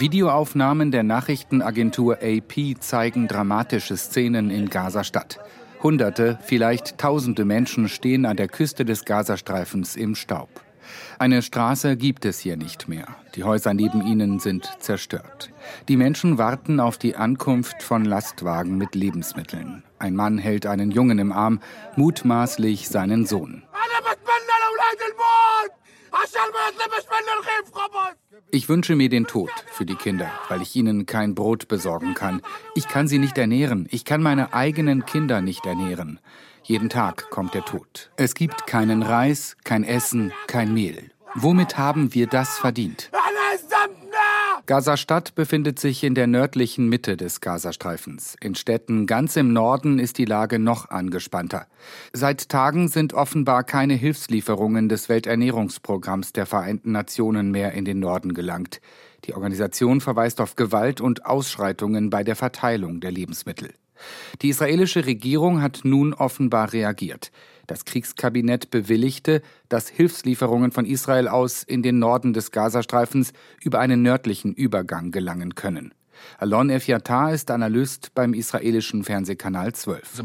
Videoaufnahmen der Nachrichtenagentur AP zeigen dramatische Szenen in Gaza-Stadt. Hunderte, vielleicht tausende Menschen stehen an der Küste des Gazastreifens im Staub. Eine Straße gibt es hier nicht mehr. Die Häuser neben ihnen sind zerstört. Die Menschen warten auf die Ankunft von Lastwagen mit Lebensmitteln. Ein Mann hält einen Jungen im Arm, mutmaßlich seinen Sohn. Ich wünsche mir den Tod für die Kinder, weil ich ihnen kein Brot besorgen kann. Ich kann sie nicht ernähren. Ich kann meine eigenen Kinder nicht ernähren. Jeden Tag kommt der Tod. Es gibt keinen Reis, kein Essen, kein Mehl. Womit haben wir das verdient? Gaza-Stadt befindet sich in der nördlichen Mitte des Gazastreifens. In Städten ganz im Norden ist die Lage noch angespannter. Seit Tagen sind offenbar keine Hilfslieferungen des Welternährungsprogramms der Vereinten Nationen mehr in den Norden gelangt. Die Organisation verweist auf Gewalt und Ausschreitungen bei der Verteilung der Lebensmittel. Die israelische Regierung hat nun offenbar reagiert. Das Kriegskabinett bewilligte, dass Hilfslieferungen von Israel aus in den Norden des Gazastreifens über einen nördlichen Übergang gelangen können. Alon Efyatar ist Analyst beim israelischen Fernsehkanal 12.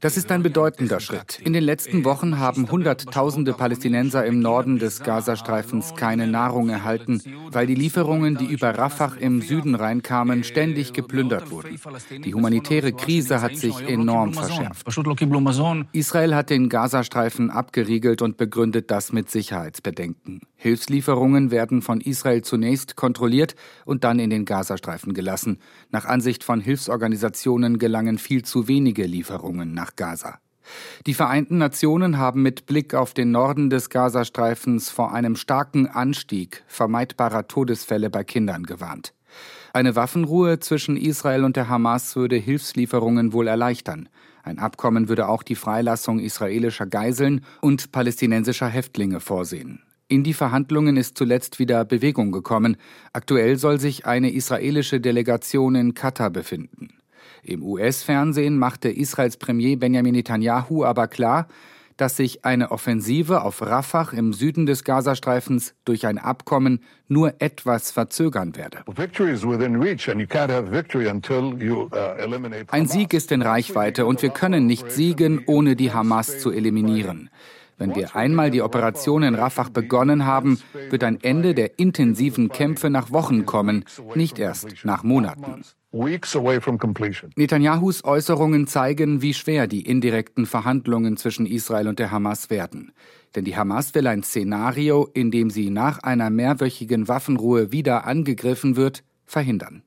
Das ist ein bedeutender Schritt. In den letzten Wochen haben Hunderttausende Palästinenser im Norden des Gazastreifens keine Nahrung erhalten, weil die Lieferungen, die über Rafah im Süden reinkamen, ständig geplündert wurden. Die humanitäre Krise hat sich enorm verschärft. Israel hat den Gazastreifen abgeriegelt und begründet das mit Sicherheitsbedenken. Hilfslieferungen werden von Israel zunächst kontrolliert und dann in den Gazastreifen gelassen. Nach Ansicht von Hilfsorganisationen gelangen viel zu wenige Lieferungen nach Gaza. Die Vereinten Nationen haben mit Blick auf den Norden des Gazastreifens vor einem starken Anstieg vermeidbarer Todesfälle bei Kindern gewarnt. Eine Waffenruhe zwischen Israel und der Hamas würde Hilfslieferungen wohl erleichtern. Ein Abkommen würde auch die Freilassung israelischer Geiseln und palästinensischer Häftlinge vorsehen. In die Verhandlungen ist zuletzt wieder Bewegung gekommen. Aktuell soll sich eine israelische Delegation in Katar befinden. Im US-Fernsehen machte Israels Premier Benjamin Netanyahu aber klar, dass sich eine Offensive auf Rafah im Süden des Gazastreifens durch ein Abkommen nur etwas verzögern werde. Uh, ein Sieg ist in Reichweite und wir können nicht siegen, ohne die Hamas zu eliminieren. Wenn wir einmal die Operation in Rafah begonnen haben, wird ein Ende der intensiven Kämpfe nach Wochen kommen, nicht erst nach Monaten. Netanyahus Äußerungen zeigen, wie schwer die indirekten Verhandlungen zwischen Israel und der Hamas werden. Denn die Hamas will ein Szenario, in dem sie nach einer mehrwöchigen Waffenruhe wieder angegriffen wird, verhindern.